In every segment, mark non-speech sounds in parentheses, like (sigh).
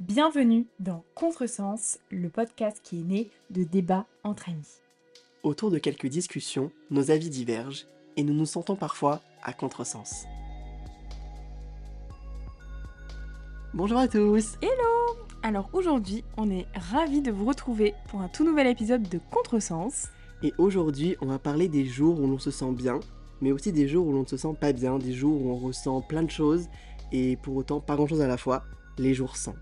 Bienvenue dans Contresens, le podcast qui est né de débats entre amis. Autour de quelques discussions, nos avis divergent et nous nous sentons parfois à contresens. Bonjour à tous Hello Alors aujourd'hui, on est ravis de vous retrouver pour un tout nouvel épisode de Contresens. Et aujourd'hui, on va parler des jours où l'on se sent bien, mais aussi des jours où l'on ne se sent pas bien, des jours où on ressent plein de choses et pour autant pas grand chose à la fois, les jours sans.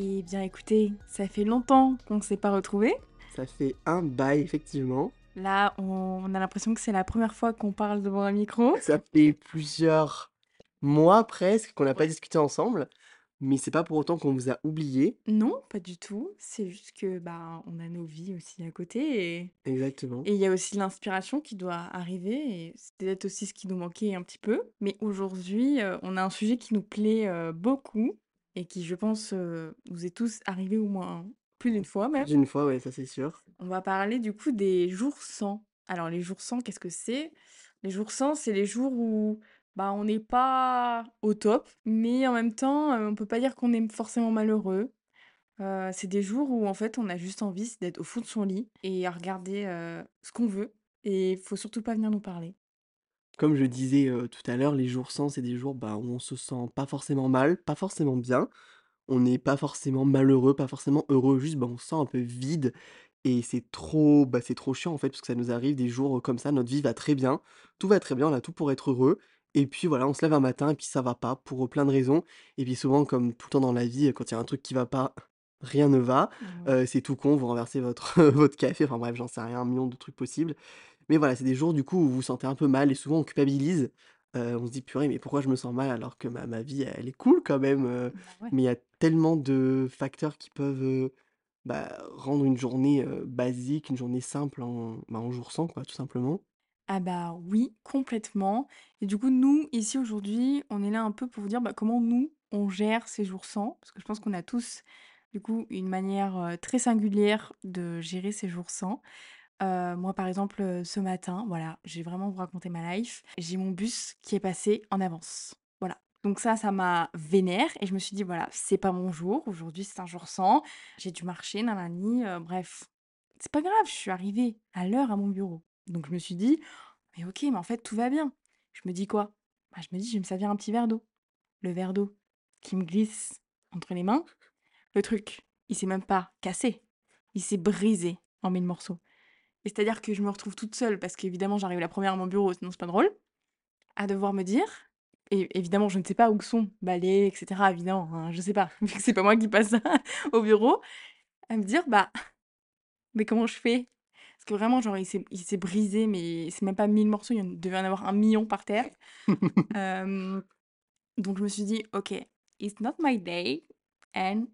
Eh bien écoutez, ça fait longtemps qu'on ne s'est pas retrouvés. Ça fait un bail effectivement. Là, on a l'impression que c'est la première fois qu'on parle devant un micro. Ça fait plusieurs mois presque qu'on n'a pas discuté ensemble, mais c'est pas pour autant qu'on vous a oublié. Non, pas du tout. C'est juste que bah on a nos vies aussi à côté et Exactement. et il y a aussi l'inspiration qui doit arriver et c'est peut-être aussi ce qui nous manquait un petit peu. Mais aujourd'hui, euh, on a un sujet qui nous plaît euh, beaucoup et qui, je pense, euh, vous est tous arrivé au moins plus d'une fois même. D'une fois, ouais, ça c'est sûr. On va parler du coup des jours sans. Alors les jours sans, qu'est-ce que c'est? Les jours sans, c'est les jours où bah, on n'est pas au top, mais en même temps, euh, on peut pas dire qu'on est forcément malheureux. Euh, c'est des jours où en fait on a juste envie d'être au fond de son lit et à regarder euh, ce qu'on veut. Et il faut surtout pas venir nous parler. Comme je disais euh, tout à l'heure, les jours sans, c'est des jours bah, où on se sent pas forcément mal, pas forcément bien. On n'est pas forcément malheureux, pas forcément heureux, juste bah, on se sent un peu vide. Et c'est trop, bah, c'est trop chiant en fait, parce que ça nous arrive des jours comme ça, notre vie va très bien, tout va très bien, on a tout pour être heureux. Et puis voilà, on se lève un matin et puis ça va pas pour plein de raisons. Et puis souvent, comme tout le temps dans la vie, quand il y a un truc qui va pas, rien ne va. Euh, c'est tout con, vous renversez votre, (laughs) votre café, enfin bref, j'en sais rien, un million de trucs possibles. Mais voilà, c'est des jours du coup où vous vous sentez un peu mal et souvent on culpabilise. Euh, on se dit purée, mais pourquoi je me sens mal alors que ma, ma vie elle est cool quand même. euh, Bah ouais. mais il y a tellement de facteurs qui peuvent euh, bah, rendre une journée euh, basique, une journée simple en, bah, en jour sans, quoi, tout simplement. Ah bah oui, complètement. Et du coup, nous, ici aujourd'hui, on est là un peu pour vous dire bah, comment nous, on gère ces jours sans. Parce que je pense qu'on a tous, du coup, une manière euh, très singulière de gérer ces jours sans. Euh, moi, par exemple, euh, ce matin, voilà, j'ai vraiment vous raconter ma life. J'ai mon bus qui est passé en avance. Voilà. Donc ça, ça m'a vénère et je me suis dit, voilà, c'est pas mon jour. Aujourd'hui, c'est un jour sans. J'ai dû marcher, nanani, euh, bref. C'est pas grave, je suis arrivée à l'heure à mon bureau. Donc je me suis dit, mais ok, mais en fait, tout va bien. Je me dis quoi? Bah, je me dis, je vais me servir un petit verre d'eau. Le verre d'eau qui me glisse entre les mains. Le truc, il s'est même pas cassé. Il s'est brisé en mille morceaux. Et c'est-à-dire que je me retrouve toute seule, parce qu'évidemment, j'arrive la première à mon bureau, sinon c'est pas drôle, à devoir me dire, et évidemment, je ne sais pas où sont balais, etc. Évidemment, hein, je sais pas, (laughs) vu que c'est pas moi qui passe (laughs) au bureau, à me dire, bah, mais comment je fais? Parce que vraiment, genre, il s'est brisé, mais c'est même pas 1000 morceaux, il y en devait en avoir un million par terre. (laughs) Euh, donc je me suis dit, ok, it's not my day, and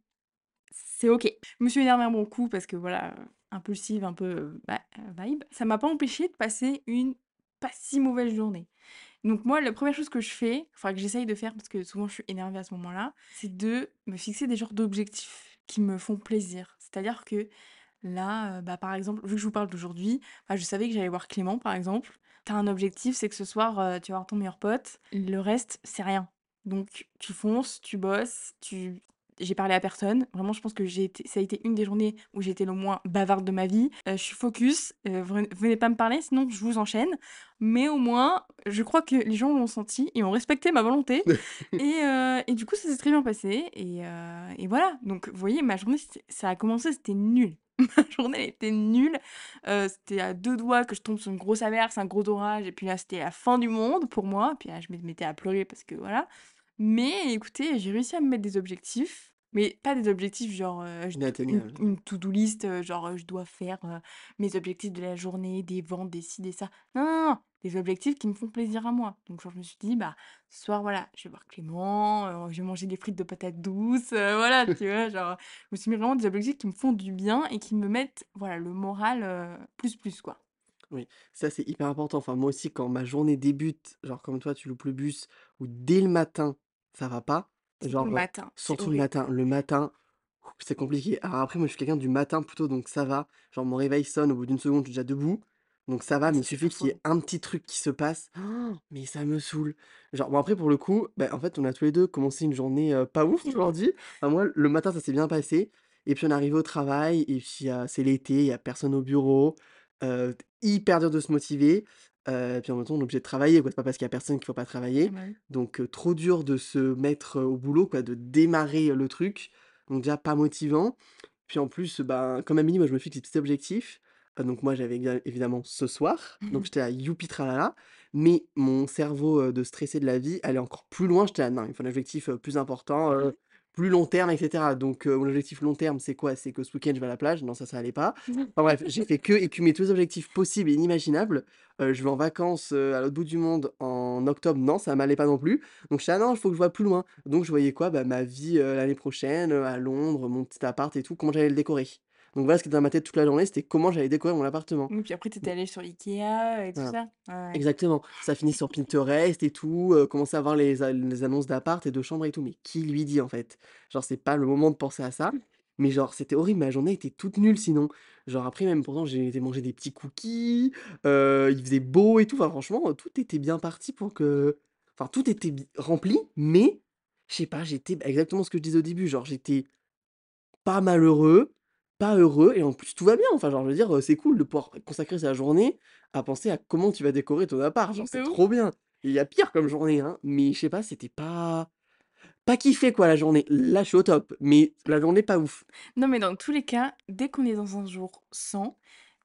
c'est ok. Je me suis énervée un bon coup parce que voilà, impulsive, un peu bah, vibe. Ça m'a pas empêché de passer une pas si mauvaise journée. Donc moi, la première chose que je fais, enfin que j'essaye de faire parce que souvent je suis énervée à ce moment-là, c'est de me fixer des genres d'objectifs qui me font plaisir. C'est-à-dire que là, bah, par exemple, vu que je vous parle d'aujourd'hui, bah, je savais que j'allais voir Clément, par exemple. T'as un objectif, c'est que ce soir, tu vas voir ton meilleur pote. Le reste, c'est rien. Donc tu fonces, tu bosses, tu j'ai parlé à personne. Vraiment, je pense que j'ai été, ça a été une des journées où j'ai été le moins bavarde de ma vie. Euh, je suis focus. euh, venez pas me parler, sinon je vous enchaîne. Mais au moins, je crois que les gens l'ont senti et ont respecté ma volonté. (laughs) et, euh, et du coup, ça s'est très bien passé. Et, et voilà. Donc, vous voyez, ma journée, ça a commencé, c'était nul. (laughs) Ma journée, elle était nulle. Euh, c'était à deux doigts que je tombe sur une grosse averse, un gros orage. Et puis là, c'était la fin du monde pour moi. Puis là, je me mettais à pleurer parce que voilà. Mais écoutez, j'ai réussi à me mettre des objectifs, mais pas des objectifs genre euh, je- une, to-do list, euh, genre euh, je dois faire euh, mes objectifs de la journée, des ventes, des ci, des ça. Non, non, non, des objectifs qui me font plaisir à moi. Donc genre, je me suis dit, bah, ce soir, voilà, je vais voir Clément, euh, je vais manger des frites de patates douces, euh, voilà, tu vois, (laughs) genre, je me suis mis vraiment des objectifs qui me font du bien et qui me mettent, voilà, le moral euh, plus plus, quoi. Oui, ça c'est hyper important. Enfin, moi aussi, quand ma journée débute, genre comme toi, tu loupes le bus, ou dès le matin, ça va pas. Surtout Genre, le matin, surtout le matin. Le matin, c'est compliqué. Alors après, moi, je suis quelqu'un du matin plutôt, donc ça va. Genre, mon réveil sonne, au bout d'une seconde, je suis déjà debout. Donc ça va, mais il suffit qu'il y ait un petit truc qui se passe, mais ça me saoule. Genre bon après pour le coup, bah, en fait, on a tous les 2 commencé une journée, pas ouf aujourd'hui. Enfin moi, le matin, ça s'est bien passé et puis on est arrivés au travail et puis, c'est l'été, il y a personne au bureau, hyper dur de se motiver, heu, puis en même temps, on est obligé de travailler quoi. C'est pas parce qu'il y a personne qu'il faut pas travailler. Donc trop dur de se mettre, au boulot quoi, de démarrer, le truc. Donc déjà pas motivant. Puis en plus, ben, comme Amélie, moi je me fixe des petits objectifs. Donc moi j'avais évidemment ce soir, donc (laughs) j'étais là: «Youpi tralala», mais mon cerveau, de stressé de la vie allait encore plus loin. J'étais là: «Non, il faut un objectif, plus important, plus long terme et cetera». Donc heu, mon objectif long terme, c'est quoi? C'est que ce week-end je vais à la plage. Non ça, ça allait pas. Enfin bref, j'ai fait que écumer tous les objectifs possibles et inimaginables. Heu, je vais en vacances, heu, à l'autre bout du monde en octobre. Non, ça m'allait pas non plus. Donc j'étais là: «Non, il faut que je vois plus loin». Donc je voyais quoi? Bah, ma vie, l'année prochaine, à Londres, mon petit appart et tout, comment j'allais le décorer? Donc voilà ce qui était dans ma tête toute la journée, c'était comment j'allais décorer mon appartement. Oui, puis après tu étais allé sur IKEA et tout voilà. ça? Ouais. Exactement. Ça finit sur Pinterest et tout, heu, commencer à voir les a les annonces d'appart et de chambres et tout. Mais qui lui dit, en fait? Genre, c'est pas le moment de penser à ça. Mais genre, c'était horrible, ma journée était toute nulle sinon. Genre après même pourtant j'ai été manger des petits cookies, heu, il faisait beau et tout. Enfin franchement, tout était bien parti pour que enfin tout était bi rempli, mais je sais pas, j'étais bah, exactement ce que je disais au début, genre j'étais pas malheureux, pas heureux et en plus tout va bien. Enfin, genre, je veux dire, c'est cool de pouvoir consacrer sa journée à penser à comment tu vas décorer ton appart, genre, c'est trop bien. Il y a pire comme journée, hein, mais je sais pas, c'était pas pas kiffé quoi la journée. Là, je suis au top, mais la journée pas ouf. Non, mais dans tous les cas, dès qu'on est dans un jour sans,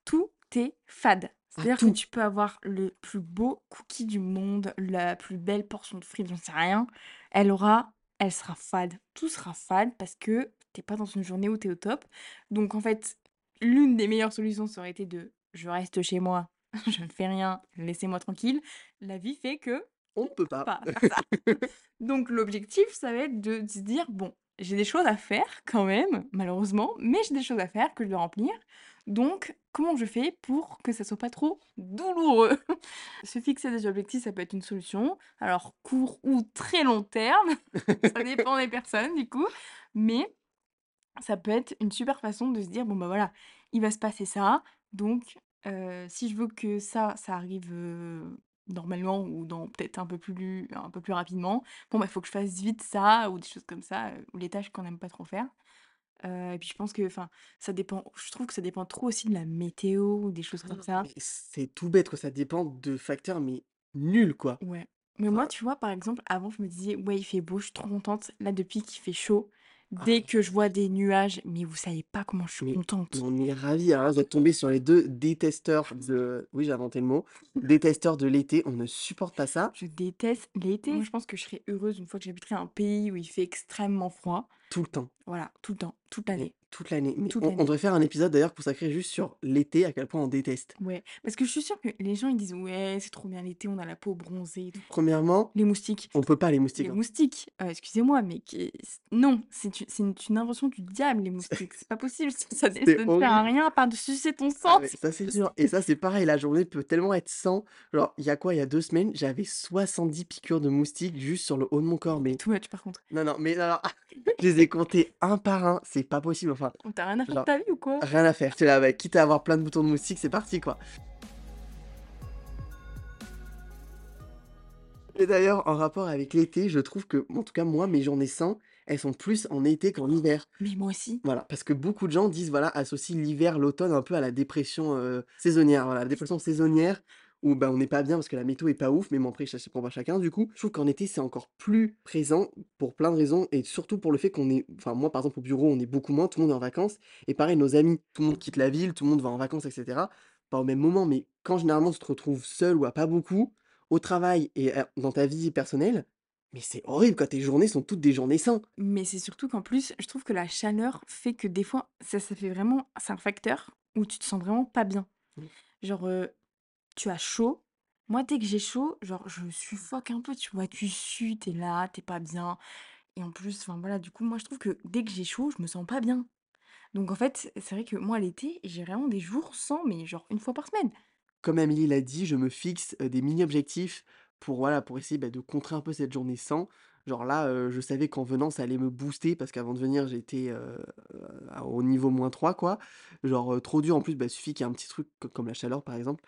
tout est fade. À C'est-à-dire que tout. tu peux avoir le plus beau cookie du monde, la plus belle portion de frites, j'en sais rien. Elle aura, elle sera fade. Tout sera fade parce que t'es pas dans une journée où t'es au top. Donc en fait, l'une des meilleures solutions, ça aurait été de je reste chez moi, (laughs) je ne fais rien, laissez-moi tranquille. La vie fait que On ne peut pas. pas faire ça. (laughs) Donc l'objectif, ça va être de se dire: «Bon, j'ai des choses à faire quand même, malheureusement, mais j'ai des choses à faire que je dois remplir. Donc comment je fais pour que ça soit pas trop douloureux?» (laughs) Se fixer des objectifs, ça peut être une solution. Alors court ou très long terme, ça dépend des personnes du coup, mais ça peut être une super façon de se dire: «Bon, bah, voilà, il va se passer ça, donc si je veux que ça, ça arrive, normalement ou dans peut-être un peu plus un peu plus rapidement, bon, bah, il faut que je fasse vite ça» ou des choses comme ça, ou les tâches qu'on n'aime pas trop faire. Et puis je pense que enfin, ça dépend je trouve que ça dépend trop aussi de la météo ou des choses comme ça. Mais c'est tout bête quoi, ça dépend de facteurs mais nuls quoi. Ouais. Mais moi, Enfin, tu vois, par exemple, avant, je me disais: «Ouais, il fait beau, je suis trop contente». Là, depuis qu'il fait chaud, ah dès que je vois des nuages, mais vous savez pas comment je suis Mais contente. on est ravis, là, vous êtes tombés sur les 2 détesteurs de oui, j'ai inventé le mot, détesteurs de l'été, on ne supporte pas ça, Je déteste l'été. Moi, je pense que je serais heureuse une fois que j'habiterai un pays où il fait extrêmement froid. tout le temps. Voilà, tout le temps, toute Mais l'année, toute l'année. Mais toute on on l'année. devrait faire un épisode d'ailleurs consacré juste sur l'été, à quel point on déteste. Ouais, parce que je suis sûre que les gens, ils disent: «Ouais, c'est trop bien l'été, on a la peau bronzée et tout». Premièrement, Les moustiques. on peut pas les Les moustiques, hein. moustiques, heu, excusez-moi, mais qui non, c'est une une invention du diable, les moustiques. (laughs) C'est pas possible, ça ça ne C'est ça ne sert à horrible. rien à part de sucer ton Ah sang. mais C'est ça, c'est sûr (laughs) et ça, c'est pareil, la journée peut tellement être sans genre, il y a quoi? Il y a 2 semaines, j'avais 70 piqûres de moustiques juste sur le haut de mon corps, mais Too much par contre. non, non, mais alors, je les ai comptés un par un, c'est pas possible, enfin, tu rien à faire de genre, ta vie ou quoi? rien à faire. Tu là, ouais, quitte à avoir plein de boutons de moustiques, c'est parti, quoi. Et d'ailleurs, en rapport avec l'été, je trouve que, en tout cas moi, mes journées sans, elles sont plus en été qu'en hiver. Mais moi aussi. Voilà, parce que beaucoup de gens disent, voilà, associent l'hiver, l'automne un peu à la dépression, heu, saisonnière. Voilà, la dépression saisonnière où, bah, on n'est pas bien parce que la météo est pas ouf, mais bon après ça c'est propre à chacun du coup. Je trouve qu'en été, c'est encore plus présent pour plein de raisons et surtout pour le fait qu'on est enfin moi par exemple au bureau, on est beaucoup moins, tout le monde est en vacances et pareil nos amis, tout le monde quitte la ville, tout le monde va en vacances et cetera. Pas au même moment, mais quand généralement tu te retrouves seul ou à pas beaucoup, au travail et dans ta vie personnelle, mais c'est horrible quoi, tes journées sont toutes des journées sans. Mais c'est surtout qu'en plus, je trouve que la chaleur fait que des fois, ça ça fait vraiment c'est un facteur où tu te sens vraiment pas bien. Mmh. Genre, heu, tu as chaud. Moi, dès que j'ai chaud, genre, je suffoque un peu, tu vois? Tu sues, tu es là, tu es pas bien et en plus, enfin, voilà, du coup, moi, je trouve que dès que j'ai chaud, je me sens pas bien. Donc en fait, c'est vrai que moi, l'été, j'ai vraiment des jours sans, mais genre une fois par semaine. Comme Amélie l'a dit, je me fixe, des mini objectifs pour voilà, pour essayer, bah, de contrer un peu cette journée sans. Genre là, je savais qu'en venant, ça allait me booster parce qu'avant de venir, j'étais, au niveau -3 quoi. Genre, trop dur en plus, bah, il suffit qu'il y ait un petit truc co comme la chaleur par exemple,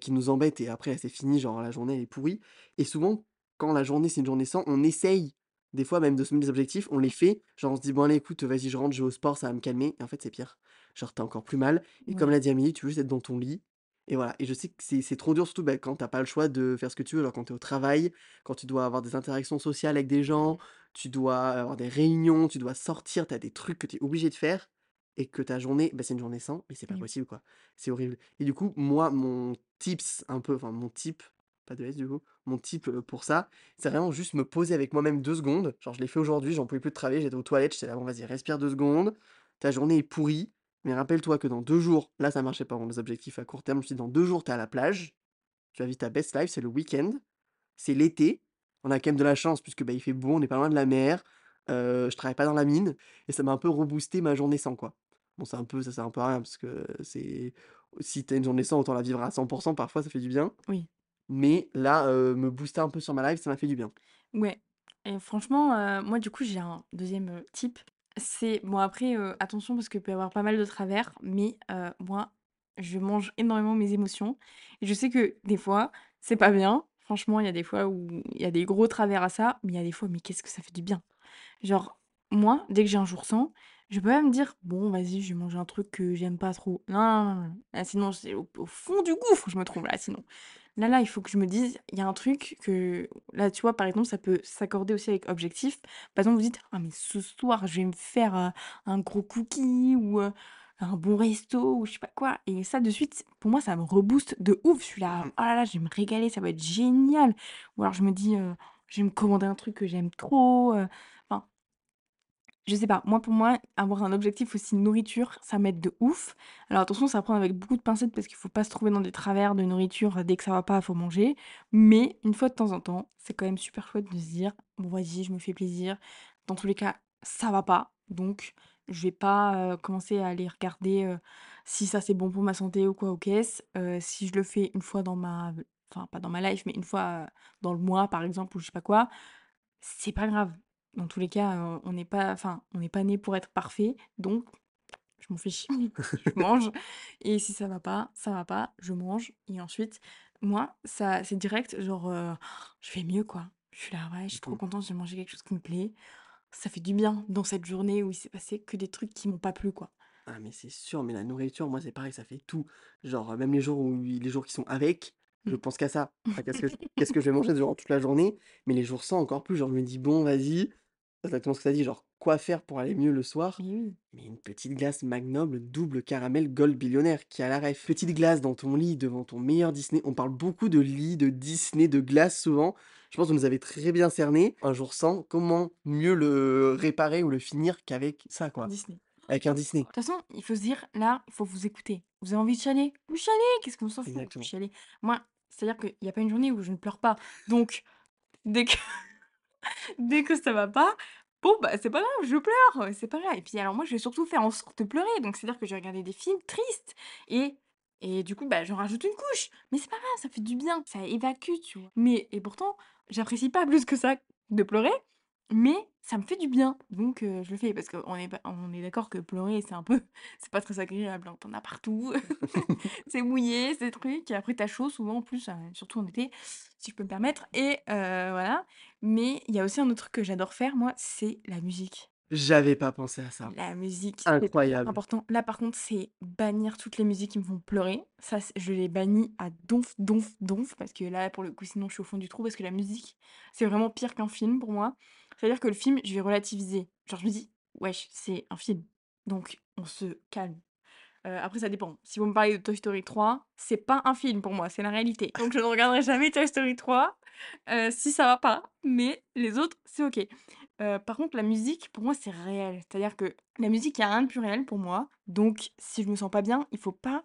qui nous embête et après c'est fini, genre la journée elle est pourrie. Et souvent, quand la journée c'est une journée sans, on essaye des fois même de se mettre des objectifs, on les fait, genre on se dit: «Bon allez écoute, vas-y je rentre, je vais au sport, ça va me calmer» et en fait c'est pire. Genre tu as encore plus mal. Et comme l'a dit Amélie, tu veux juste être dans ton lit et voilà et je sais que c'est c'est trop dur surtout, bah, quand tu as pas le choix de faire ce que tu veux, genre quand tu es au travail, quand tu dois avoir des interactions sociales avec des gens, tu dois avoir des réunions, tu dois sortir, tu as des trucs que tu es obligé de faire et que ta journée, bah, c'est une journée sans, mais c'est pas Mmh. possible quoi. C'est horrible et du coup, moi, mon tips un peu, enfin mon tip, pas de S du coup, mon tip, pour ça, c'est vraiment juste me poser avec moi-même 2 secondes. Genre je l'ai fait aujourd'hui, j'en pouvais plus de travailler, j'étais aux toilettes, j'étais là: «Bon vas-y respire 2 secondes, ta journée est pourrie, mais rappelle-toi que dans 2 jours» là ça marchait pas, mes objectifs à court terme, je me suis dit: «Dans 2 jours tu es à la plage, tu vas vivre ta best life, c'est le week-end, c'est l'été, on a quand même de la chance puisque, bah, il fait beau, on est pas loin de la mer, heu, je travaille pas dans la mine» et ça m'a un peu reboosté ma journée sans quoi. Bon c'est un peu ça sert un peu à rien parce que c'est si tu as une journée sans, autant la vivre à 100 parfois ça fait du bien, Oui. mais là, heu, me booster un peu sur ma life, ça m'a fait du bien. Ouais et franchement, heu, moi du coup j'ai un 2e, heu, tip, c'est bon après, attention parce qu'il peut y avoir pas mal de travers, mais moi, je mange énormément mes émotions et je sais que des fois, c'est pas bien. Franchement, il y a des fois où il y a des gros travers à ça, mais il y a des fois, mais qu'est-ce que ça fait du bien! Genre, moi, dès que j'ai un jour sans, je peux pas me dire: «Bon vas-y, je vais manger un truc que j'aime pas trop». Non, non, non, non, non, là sinon c'est au au fond du gouffre, je me trouve là sinon. Là là, il faut que je me dise, il y a un truc que là, tu vois, par exemple, ça peut s'accorder aussi avec objectif. Par exemple, vous dites: «Ah mais ce soir, je vais me faire, heu, un gros cookie ou heu, un bon resto ou je sais pas quoi» et ça de suite, pour moi, ça me rebooste de ouf. Je suis Mmh là: mh. «Oh là là, je vais me régaler, ça va être génial» ou alors je me dis, heu: «Je vais me commander un truc que j'aime trop», heu, je sais pas, moi pour moi, avoir un objectif aussi nourriture, ça m'aide de ouf. Alors attention, à prendre avec beaucoup de pincettes parce qu'il faut pas se trouver dans des travers de nourriture, heu, dès que ça va pas, faut manger. Mais une fois de temps en temps, c'est quand même super chouette de se dire: «Bon vas-y, je me fais plaisir. Dans tous les cas, ça va pas, donc je vais pas, heu, commencer à aller regarder, heu, si ça c'est bon pour ma santé ou quoi aux caisses». Si je le fais une fois dans ma enfin pas dans ma life, mais une fois, dans le mois par exemple ou je sais pas quoi, c'est pas grave. Dans tous les cas, on n'est pas enfin, on n'est pas né pour être parfait, donc je m'en fiche. Je (laughs) mange et si ça va pas, ça va pas, je mange et ensuite, moi, ça c'est direct genre, je vais mieux quoi. Je suis là: «Ouais, je suis Mmh trop mh. contente, j'ai mangé quelque chose qui me plaît». Ça fait du bien dans cette journée où il s'est passé que des trucs qui m'ont pas plu quoi. Ah mais c'est sûr, mais la nourriture, moi c'est pareil, ça fait tout. Genre, même les jours où les jours qui sont avec, je Mmh. pense qu'à ça. Qu'est-ce que (laughs) qu'est-ce que je vais manger durant toute la journée, mais les jours sans encore plus, genre je me dis: «Bon vas-y», exactement ce que tu as dit, genre quoi faire pour aller mieux le soir? Mais oui. Mais une petite glace Magnum double caramel Gold Billionnaire, qui a la réf. Petite glace dans ton lit devant ton meilleur Disney. On parle beaucoup de lit, de Disney, de glace souvent. Je pense que vous nous avez très bien cerné. Un jour sans, comment mieux le réparer ou le finir qu'avec ça quoi? Disney. Avec un Disney. De toute façon, il faut se dire: «Là, il faut vous écouter. Vous avez envie de chialer? Vous chialez, qu'est-ce qu'on s'en fout? Vous Exactement. chialez». Moi, c'est-à-dire qu'il y a pas une journée où je ne pleure pas, donc dès que dès que ça va pas, bon bah, c'est pas grave, je pleure, c'est pas grave et puis alors moi, je vais surtout faire en sorte de pleurer, donc c'est-à-dire que je vais regarder des films tristes et et du coup, bah, j'en rajoute une couche, mais c'est pas grave, ça fait du bien, ça évacue, tu vois? Mais et pourtant, j'apprécie pas (laughs) plus que ça de pleurer, mais ça me fait du bien, donc heu, je le fais parce qu'on est pas on est d'accord que pleurer, c'est un peu (laughs) c'est pas très agréable, hein. Tu en as partout, (laughs) c'est mouillé, c'est truc et après tu as chaud souvent en plus, heu, surtout en été, si je peux me permettre et heu, voilà. Mais il y a aussi un autre truc que j'adore faire moi, c'est la musique. J'avais pas pensé à ça. La musique, c'est trop Incroyable. important. Là, par contre, c'est bannir toutes les musiques qui me font pleurer. Ça, je les bannis à donf, donf, donf parce que là, pour le coup, sinon je suis au fond du trou parce que la musique, c'est vraiment pire qu'un film pour moi. C'est-à-dire que le film, je vais relativiser. Genre je me dis: «Wesh, c'est un film, donc on se calme». Heu, après ça dépend. Si vous me parlez de Toy Story 3, c'est pas un film pour moi, c'est la réalité. Donc je ne regarderai jamais Toy Story 3, heu, si ça va pas, mais les autres, c'est OK. Heu, par contre, la musique, pour moi, c'est réel. C'est-à-dire que la musique, il y a rien de plus réel pour moi, donc si je me sens pas bien, il faut pas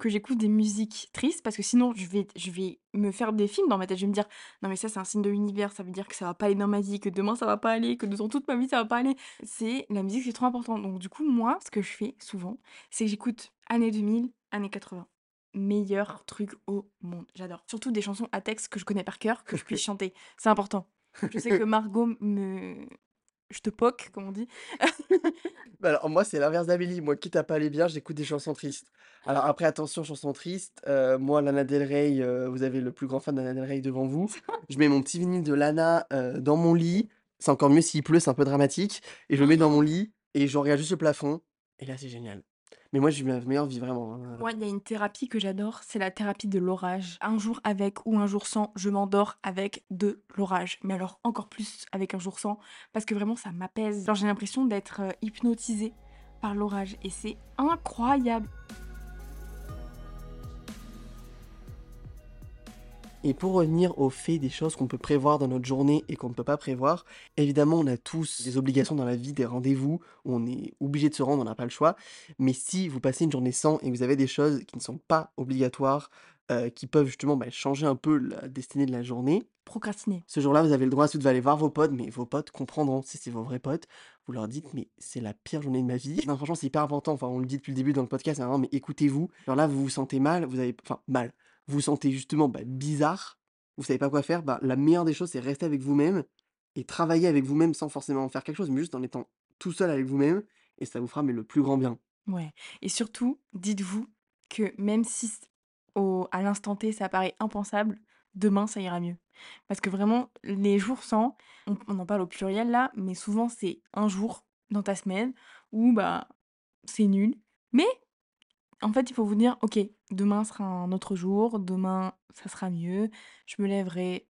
que j'écoute des musiques tristes parce que sinon je vais je vais me faire des films dans ma tête. Je vais me dire: «Non mais ça, c'est un signe de l'univers, ça veut dire que ça va pas aller dans ma vie, que demain ça va pas aller, que dans toute ma vie ça va pas aller». C'est la musique, c'est trop important. Donc du coup, moi, ce que je fais souvent, c'est que j'écoute années 2000, années 80. Meilleur truc au monde, j'adore. Surtout des chansons à texte que je connais par cœur, que je puisse (laughs) chanter, c'est important. Je sais que (laughs) Margot me je te poque, comme on dit. Bah, alors moi, c'est l'inverse d'Amélie. Moi, quitte à pas aller bien, j'écoute des chansons tristes. Alors après, attention, chansons tristes. euh, moi, Lana Del Rey, euh, vous avez le plus grand fan de Lana Del Rey devant vous. Je mets mon petit vinyle de Lana euh, dans mon lit. C'est encore mieux s'il pleut, c'est un peu dramatique. Et je le mets dans mon lit et je regarde juste le plafond. Et là, c'est génial. Mais moi, j'ai eu ma meilleure vie, vraiment. hein. Moi, il y a une thérapie que j'adore, c'est la thérapie de l'orage. Un jour avec ou un jour sans, je m'endors avec de l'orage. Mais alors encore plus avec un jour sans, parce que vraiment ça m'apaise. Genre j'ai l'impression d'être euh, hypnotisée par l'orage et c'est incroyable. Et pour revenir au fait des choses qu'on peut prévoir dans notre journée et qu'on ne peut pas prévoir, évidemment, on a tous des obligations dans la vie, des rendez-vous on est obligé de se rendre, on n'a pas le choix. Mais si vous passez une journée sans et vous avez des choses qui ne sont pas obligatoires, euh, qui peuvent justement bah, changer un peu la destinée de la journée, Procrastiner. ce jour-là, vous avez le droit ensuite d'aller voir vos potes, mais vos potes comprendront. Si c'est vos vrais potes, vous leur dites, mais c'est la pire journée de ma vie. Non, franchement, c'est hyper important. Enfin, on le dit depuis le début dans le podcast, hein, mais écoutez-vous. Alors là, vous vous sentez mal, vous avez. Enfin, mal. Vous sentez justement bah, bizarre, vous savez pas quoi faire. Bah, la meilleure des choses, c'est rester avec vous-même et travailler avec vous-même sans forcément faire quelque chose, mais juste en étant tout seul avec vous-même. Et ça vous fera mais, le plus grand bien. Ouais. Et surtout, dites-vous que même si au, à l'instant T ça paraît impensable, demain ça ira mieux. Parce que vraiment, les jours sans, on, on en parle au pluriel là, mais souvent c'est un jour dans ta semaine où bah c'est nul. Mais en fait, il faut vous dire, ok, demain sera un autre jour, demain ça sera mieux, je me lèverai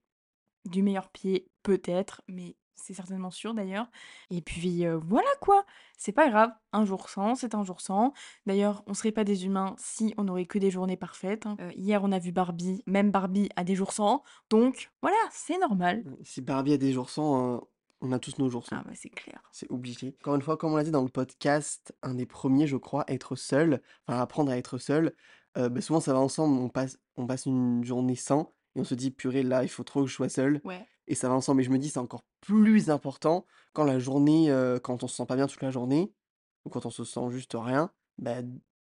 du meilleur pied, peut-être, mais c'est certainement sûr d'ailleurs. Et puis voilà quoi, c'est pas grave, un jour sans, c'est un jour sans. D'ailleurs, on serait pas des humains si on n'aurait que des journées parfaites. hein. Hier, on a vu Barbie, même Barbie a des jours sans, donc voilà, c'est normal. Si Barbie a des jours sans, euh, on a tous nos jours. Ah bah c'est clair. C'est obligé. Encore une fois, comme on l'a dit dans le podcast, un des premiers, je crois, être seul, enfin apprendre à être seul, euh, bah, souvent ça va ensemble, on passe, on passe une journée sans, et on se dit, purée, là, il faut trop que je sois seul, Ouais. et ça va ensemble. Et je me dis, c'est encore plus important quand la journée, euh, quand on se sent pas bien toute la journée, ou quand on se sent juste rien, bah,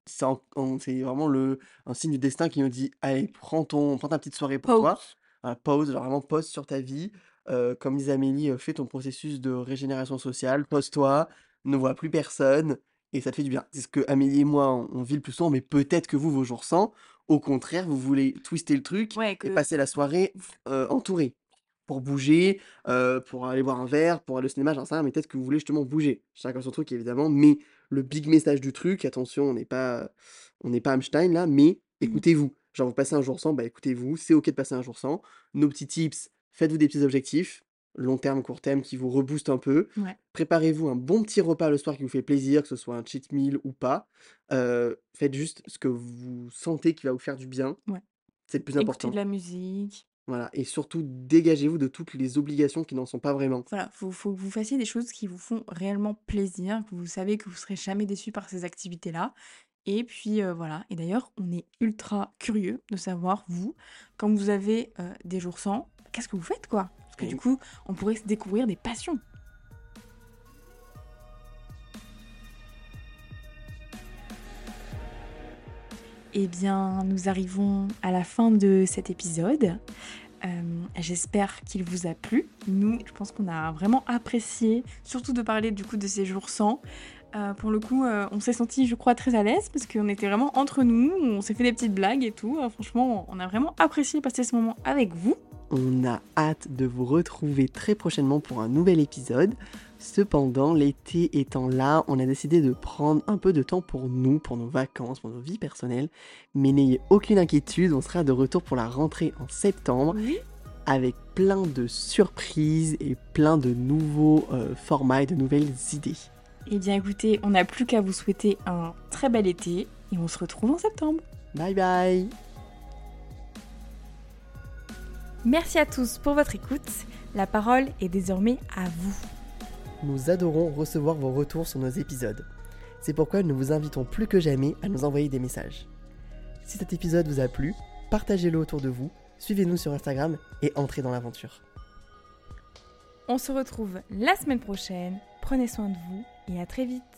c'est en- en- c'est vraiment le, un signe du destin qui nous dit, allez, prends, ton, prends ta petite soirée pour toi, Pause. Voilà, pause, genre vraiment pause sur ta vie. Euh, comme disait Amélie, euh, fais ton processus de régénération sociale, pose-toi, ne vois plus personne, et ça te fait du bien. C'est ce que Amélie et moi, on, on vit le plus souvent, mais peut-être que vous, vos jours sans, au contraire, vous voulez twister le truc Ouais, et passer la soirée euh, entourée. Pour bouger, euh, pour aller boire un verre, pour aller au cinéma, j'en sais rien, mais peut-être que vous voulez justement bouger. Chacun son truc, évidemment, mais le big message du truc, attention, on n'est pas, on n'est pas Einstein là, mais Mhm. écoutez-vous. Genre, vous passez un jour sans, bah écoutez-vous, c'est ok de passer un jour sans. Nos petits tips, faites-vous des petits objectifs, long terme, court terme, qui vous reboostent un peu. Ouais. Préparez-vous un bon petit repas le soir qui vous fait plaisir, que ce soit un cheat meal ou pas. Euh, faites juste ce que vous sentez qui va vous faire du bien. Ouais. C'est le plus écouter important. de la musique. Voilà. Et surtout, dégagez-vous de toutes les obligations qui n'en sont pas vraiment. Voilà, faut, faut que vous fassiez des choses qui vous font réellement plaisir, que vous savez que vous serez jamais déçu par ces activités-là. Et puis euh, voilà, et d'ailleurs, on est ultra curieux de savoir, vous, quand vous avez euh, des jours sans, qu'est-ce que vous faites quoi? Parce que du coup, on pourrait se découvrir des passions. Eh bien, nous arrivons à la fin de cet épisode. Euh, J'espère qu'il vous a plu. Nous, je pense qu'on a vraiment apprécié, surtout de parler du coup de ces jours sans. Euh, pour le coup, euh, on s'est senti, je crois, très à l'aise parce qu'on était vraiment entre nous, on s'est fait des petites blagues et tout. Euh, franchement, on a vraiment apprécié passer ce moment avec vous. On a hâte de vous retrouver très prochainement pour un nouvel épisode. Cependant, l'été étant là, on a décidé de prendre un peu de temps pour nous, pour nos vacances, pour nos vies personnelles. Mais n'ayez aucune inquiétude, on sera de retour pour la rentrée en septembre Oui. avec plein de surprises et plein de nouveaux euh, formats et de nouvelles idées. Eh bien, écoutez, on n'a plus qu'à vous souhaiter un très bel été et on se retrouve en septembre. Bye bye Merci à tous pour votre écoute. La parole est désormais à vous. Nous adorons recevoir vos retours sur nos épisodes. C'est pourquoi nous vous invitons plus que jamais à nous envoyer des messages. Si cet épisode vous a plu, partagez-le autour de vous, suivez-nous sur Instagram et entrez dans l'aventure. On se retrouve la semaine prochaine. Prenez soin de vous et à très vite.